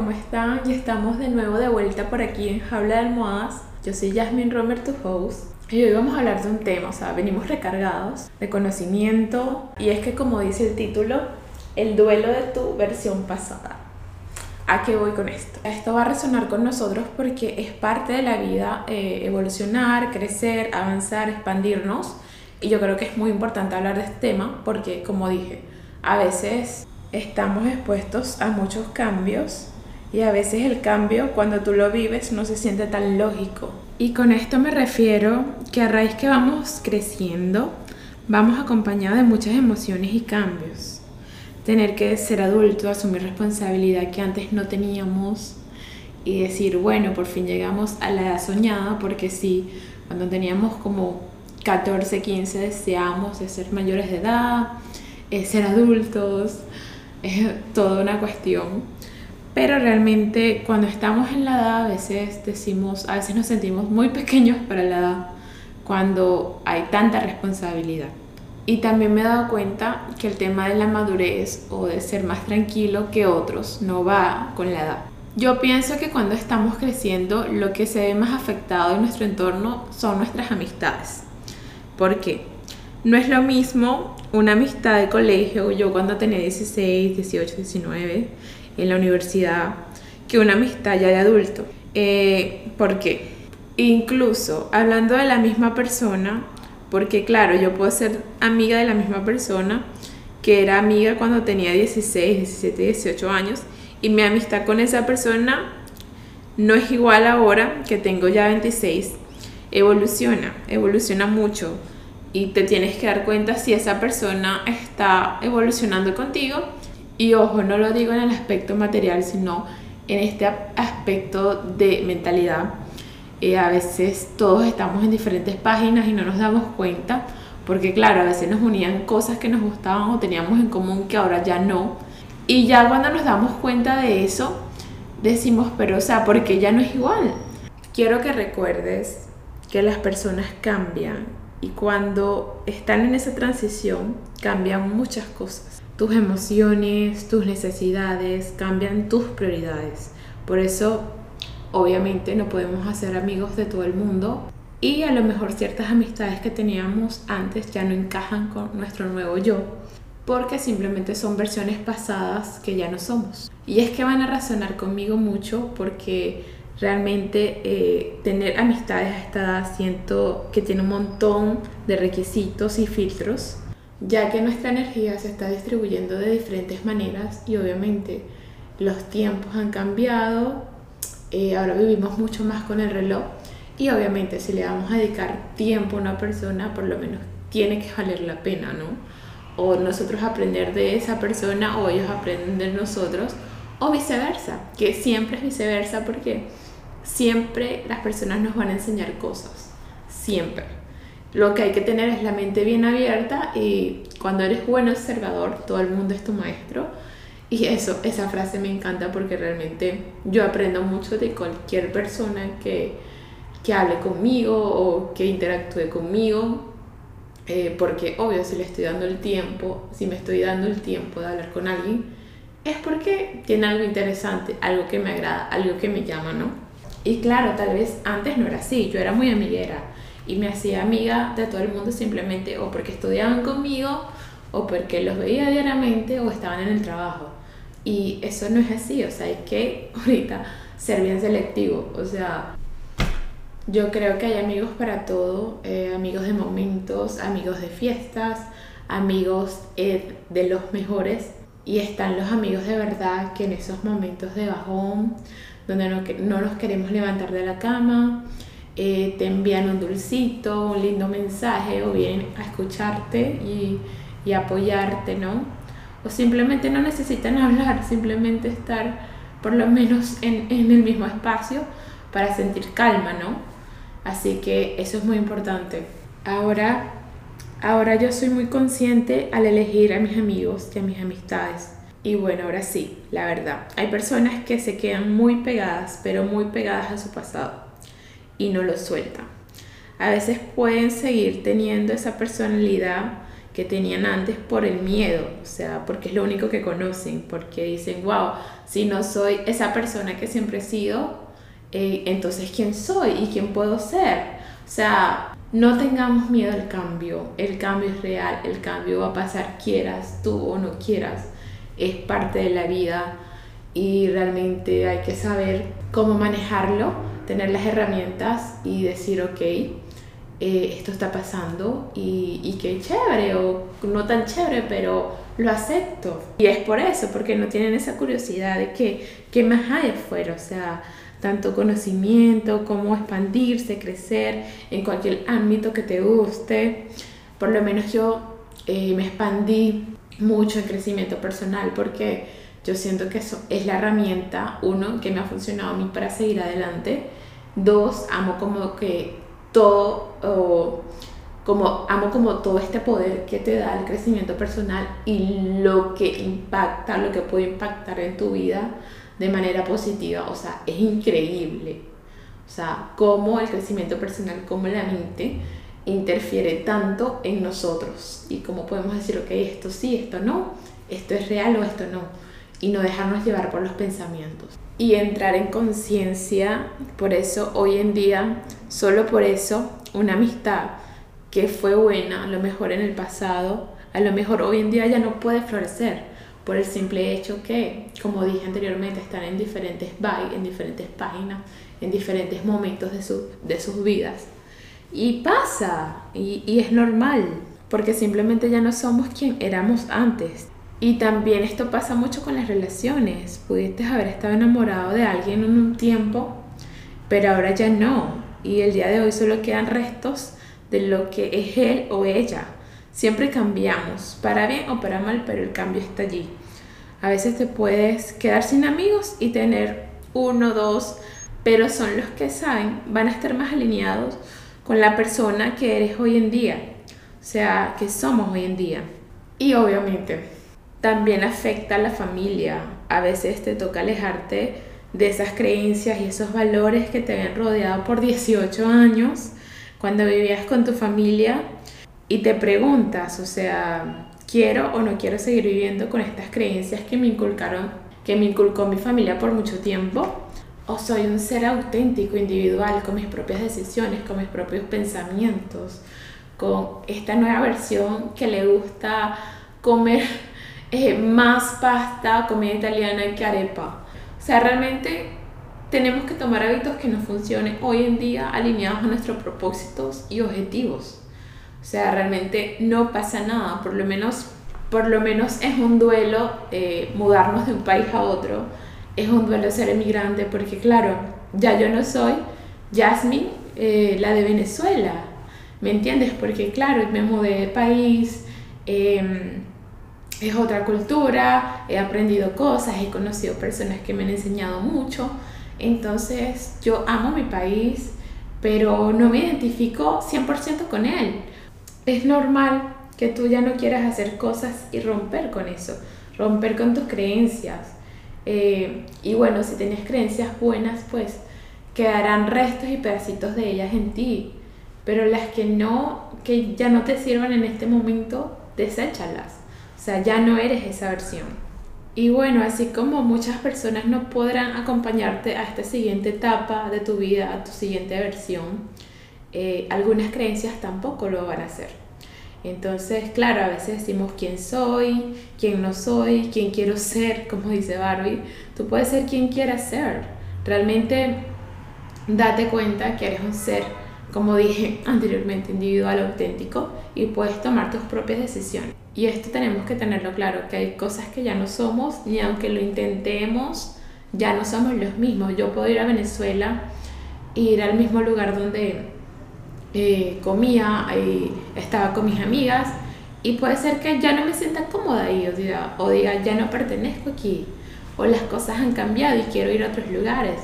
¿cómo están? Y estamos de nuevo de vuelta por aquí en Jaula de Almohadas. Yo soy Jasmine Romer, tu host. Y hoy vamos a hablar de un tema, o sea, venimos recargados de conocimiento. Y es que como dice el título, el duelo de tu versión pasada. ¿A qué voy con esto? Esto va a resonar con nosotros porque es parte de la vida eh, evolucionar, crecer, avanzar, expandirnos. Y yo creo que es muy importante hablar de este tema porque, como dije, a veces estamos expuestos a muchos cambios y a veces el cambio cuando tú lo vives no se siente tan lógico. Y con esto me refiero que a raíz que vamos creciendo, vamos acompañados de muchas emociones y cambios. Tener que ser adulto, asumir responsabilidad que antes no teníamos y decir, bueno, por fin llegamos a la edad soñada, porque sí, cuando teníamos como 14, 15 deseamos de ser mayores de edad, eh, ser adultos, es toda una cuestión. Pero realmente cuando estamos en la edad a veces decimos, a veces nos sentimos muy pequeños para la edad cuando hay tanta responsabilidad. Y también me he dado cuenta que el tema de la madurez o de ser más tranquilo que otros no va con la edad. Yo pienso que cuando estamos creciendo lo que se ve más afectado en nuestro entorno son nuestras amistades. ¿Por qué? No es lo mismo una amistad de colegio, yo cuando tenía 16, 18, 19, en la universidad, que una amistad ya de adulto. Eh, ¿Por qué? Incluso hablando de la misma persona, porque claro, yo puedo ser amiga de la misma persona que era amiga cuando tenía 16, 17, 18 años, y mi amistad con esa persona no es igual ahora que tengo ya 26. Evoluciona, evoluciona mucho y te tienes que dar cuenta si esa persona está evolucionando contigo. Y ojo, no lo digo en el aspecto material, sino en este aspecto de mentalidad. Eh, a veces todos estamos en diferentes páginas y no nos damos cuenta, porque claro, a veces nos unían cosas que nos gustaban o teníamos en común que ahora ya no. Y ya cuando nos damos cuenta de eso, decimos, pero o sea, porque ya no es igual. Quiero que recuerdes que las personas cambian, y cuando están en esa transición, cambian muchas cosas. Tus emociones, tus necesidades, cambian tus prioridades. Por eso, obviamente, no podemos hacer amigos de todo el mundo. Y a lo mejor ciertas amistades que teníamos antes ya no encajan con nuestro nuevo yo. Porque simplemente son versiones pasadas que ya no somos. Y es que van a razonar conmigo mucho porque realmente eh, tener amistades a esta edad siento que tiene un montón de requisitos y filtros, ya que nuestra energía se está distribuyendo de diferentes maneras y obviamente los tiempos han cambiado, eh, ahora vivimos mucho más con el reloj y obviamente si le vamos a dedicar tiempo a una persona, por lo menos tiene que valer la pena, ¿no? O nosotros aprender de esa persona o ellos aprenden de nosotros o viceversa, que siempre es viceversa porque siempre las personas nos van a enseñar cosas, siempre. Lo que hay que tener es la mente bien abierta y cuando eres buen observador, todo el mundo es tu maestro. Y eso, esa frase me encanta porque realmente yo aprendo mucho de cualquier persona que, que hable conmigo o que interactúe conmigo. Eh, porque obvio, si le estoy dando el tiempo, si me estoy dando el tiempo de hablar con alguien, es porque tiene algo interesante, algo que me agrada, algo que me llama, ¿no? Y claro, tal vez antes no era así, yo era muy amiguera y me hacía amiga de todo el mundo simplemente o porque estudiaban conmigo o porque los veía diariamente o estaban en el trabajo. Y eso no es así, o sea, hay que ahorita ser bien selectivo, o sea, yo creo que hay amigos para todo, eh, amigos de momentos, amigos de fiestas, amigos eh, de los mejores y están los amigos de verdad que en esos momentos de bajón donde no, no nos queremos levantar de la cama, eh, te envían un dulcito, un lindo mensaje o vienen a escucharte y, y apoyarte, ¿no? O simplemente no necesitan hablar, simplemente estar por lo menos en, en el mismo espacio para sentir calma, ¿no? Así que eso es muy importante. Ahora, ahora yo soy muy consciente al elegir a mis amigos y a mis amistades. Y bueno, ahora sí, la verdad, hay personas que se quedan muy pegadas, pero muy pegadas a su pasado y no lo sueltan. A veces pueden seguir teniendo esa personalidad que tenían antes por el miedo, o sea, porque es lo único que conocen, porque dicen, wow, si no soy esa persona que siempre he sido, eh, entonces ¿quién soy y quién puedo ser? O sea, no tengamos miedo al cambio, el cambio es real, el cambio va a pasar quieras tú o no quieras, es parte de la vida y realmente hay que saber cómo manejarlo, tener las herramientas y decir, ok, eh, esto está pasando y, y qué chévere o no tan chévere, pero lo acepto. Y es por eso, porque no tienen esa curiosidad de que, qué más hay afuera, o sea, tanto conocimiento, cómo expandirse, crecer en cualquier ámbito que te guste. Por lo menos yo eh, me expandí mucho en crecimiento personal porque yo siento que eso es la herramienta, uno, que me ha funcionado a mí para seguir adelante. Dos, amo como que todo, como amo como todo este poder que te da el crecimiento personal y lo que impacta, lo que puede impactar en tu vida de manera positiva, o sea, es increíble. O sea, cómo el crecimiento personal, cómo la mente interfiere tanto en nosotros y cómo podemos decir, ok, esto sí, esto no, esto es real o esto no, y no dejarnos llevar por los pensamientos y entrar en conciencia. Por eso hoy en día, solo por eso, una amistad que fue buena, a lo mejor en el pasado, a lo mejor hoy en día ya no puede florecer por el simple hecho que, como dije anteriormente, están en diferentes bytes, en diferentes páginas, en diferentes momentos de, su, de sus vidas. Y pasa, y, y es normal, porque simplemente ya no somos quien éramos antes. Y también esto pasa mucho con las relaciones. Pudiste haber estado enamorado de alguien en un tiempo, pero ahora ya no. Y el día de hoy solo quedan restos de lo que es él o ella. Siempre cambiamos, para bien o para mal, pero el cambio está allí. A veces te puedes quedar sin amigos y tener uno, dos, pero son los que saben, van a estar más alineados con la persona que eres hoy en día. O sea, que somos hoy en día. Y obviamente también afecta a la familia. A veces te toca alejarte de esas creencias y esos valores que te habían rodeado por 18 años cuando vivías con tu familia y te preguntas, o sea, quiero o no quiero seguir viviendo con estas creencias que me inculcaron, que me inculcó mi familia por mucho tiempo, o soy un ser auténtico, individual, con mis propias decisiones, con mis propios pensamientos, con esta nueva versión que le gusta comer eh, más pasta, comida italiana que arepa. O sea, realmente tenemos que tomar hábitos que nos funcionen hoy en día alineados a nuestros propósitos y objetivos. O sea, realmente no pasa nada, por lo menos, por lo menos es un duelo eh, mudarnos de un país a otro, es un duelo ser emigrante, porque claro, ya yo no soy Jasmine, eh, la de Venezuela, ¿me entiendes? Porque claro, me mudé de país, eh, es otra cultura, he aprendido cosas, he conocido personas que me han enseñado mucho. Entonces yo amo mi país, pero no me identifico 100% con él. Es normal que tú ya no quieras hacer cosas y romper con eso, romper con tus creencias. Eh, y bueno, si tienes creencias buenas, pues quedarán restos y pedacitos de ellas en ti. Pero las que no, que ya no te sirvan en este momento, deséchalas. O sea, ya no eres esa versión. Y bueno, así como muchas personas no podrán acompañarte a esta siguiente etapa de tu vida, a tu siguiente versión, eh, algunas creencias tampoco lo van a hacer. Entonces, claro, a veces decimos quién soy, quién no soy, quién quiero ser, como dice Barbie. Tú puedes ser quien quieras ser. Realmente date cuenta que eres un ser, como dije anteriormente, individual, auténtico y puedes tomar tus propias decisiones. Y esto tenemos que tenerlo claro, que hay cosas que ya no somos, ni aunque lo intentemos, ya no somos los mismos. Yo puedo ir a Venezuela ir al mismo lugar donde eh, comía y estaba con mis amigas y puede ser que ya no me sienta cómoda ahí o diga, o ya no pertenezco aquí o las cosas han cambiado y quiero ir a otros lugares.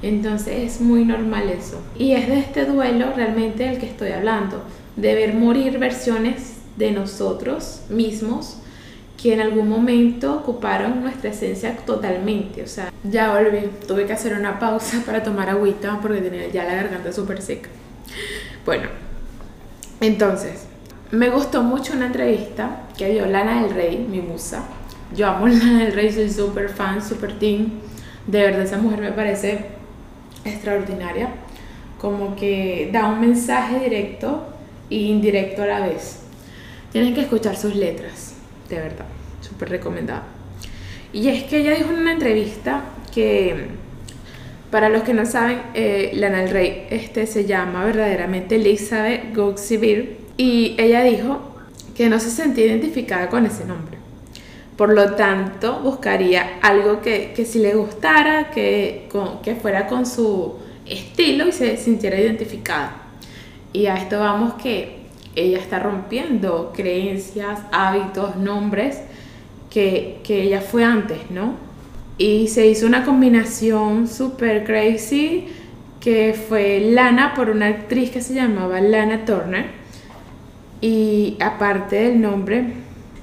Entonces es muy normal eso. Y es de este duelo realmente del que estoy hablando, de ver morir versiones de nosotros mismos que en algún momento ocuparon nuestra esencia totalmente. O sea, ya volví, tuve que hacer una pausa para tomar agüita porque tenía ya la garganta súper seca. Bueno, entonces, me gustó mucho una entrevista que dio Lana del Rey, mi musa. Yo amo Lana del Rey, soy súper fan, súper team. De verdad, esa mujer me parece extraordinaria. Como que da un mensaje directo e indirecto a la vez. Tienen que escuchar sus letras, de verdad, súper recomendada. Y es que ella dijo en una entrevista que, para los que no saben, eh, Lana del Rey este, se llama verdaderamente Elizabeth Goxivir y ella dijo que no se sentía identificada con ese nombre. Por lo tanto, buscaría algo que, que si le gustara, que, que fuera con su estilo y se sintiera identificada. Y a esto vamos que ella está rompiendo creencias, hábitos, nombres que, que ella fue antes, ¿no? Y se hizo una combinación super crazy que fue Lana por una actriz que se llamaba Lana Turner y aparte del nombre,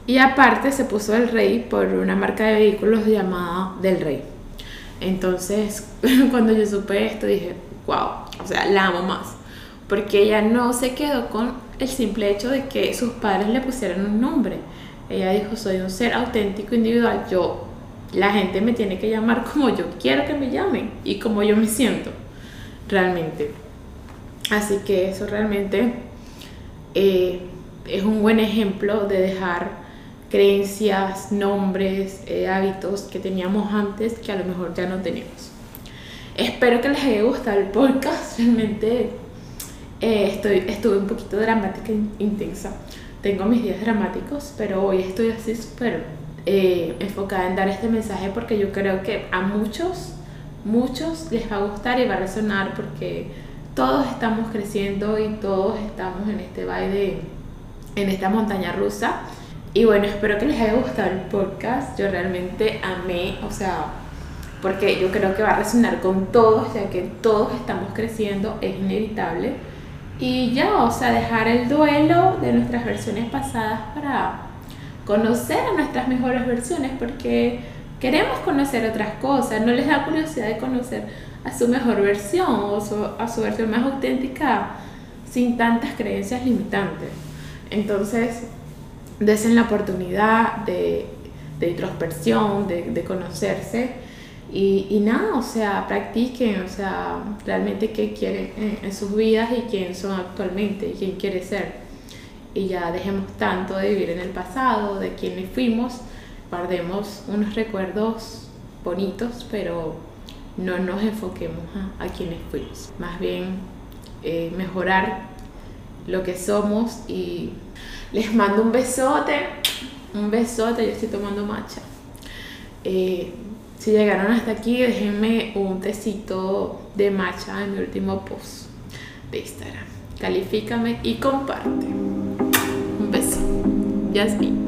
y aparte se puso el rey por una marca de vehículos llamada Del Rey. Entonces, cuando yo supe esto, dije, wow, o sea, la amo más. Porque ella no se quedó con el simple hecho de que sus padres le pusieran un nombre. Ella dijo, soy un ser auténtico, individual. Yo, la gente me tiene que llamar como yo quiero que me llamen y como yo me siento, realmente. Así que eso realmente eh, es un buen ejemplo de dejar creencias, nombres, eh, hábitos que teníamos antes que a lo mejor ya no tenemos. Espero que les haya gustado el podcast. Realmente eh, estoy, estuve un poquito dramática e intensa. Tengo mis días dramáticos, pero hoy estoy así súper enfocada en dar este mensaje porque yo creo que a muchos, muchos les va a gustar y va a resonar porque todos estamos creciendo y todos estamos en este baile, en esta montaña rusa. Y bueno, espero que les haya gustado el podcast. Yo realmente amé, o sea, porque yo creo que va a resonar con todos, ya que todos estamos creciendo, es inevitable. Y ya, o sea, dejar el duelo de nuestras versiones pasadas para conocer a nuestras mejores versiones, porque queremos conocer otras cosas, no les da curiosidad de conocer a su mejor versión o a su versión más auténtica sin tantas creencias limitantes. Entonces, desen la oportunidad de, de introspección, de, de conocerse y, y, nada, o sea, practiquen, o sea, realmente qué quieren en, sus vidas y quién son actualmente y quién quiere ser. Y ya dejemos tanto de vivir en el pasado, de quiénes fuimos, guardemos unos recuerdos bonitos, pero no nos enfoquemos a, quienes fuimos, más bien eh, mejorar lo que somos y les mando un besote, un besote, yo estoy tomando matcha. Eh, si llegaron hasta aquí, déjenme un tecito de matcha en mi último post de Instagram. Califícame y comparte. Un beso. Yasmin.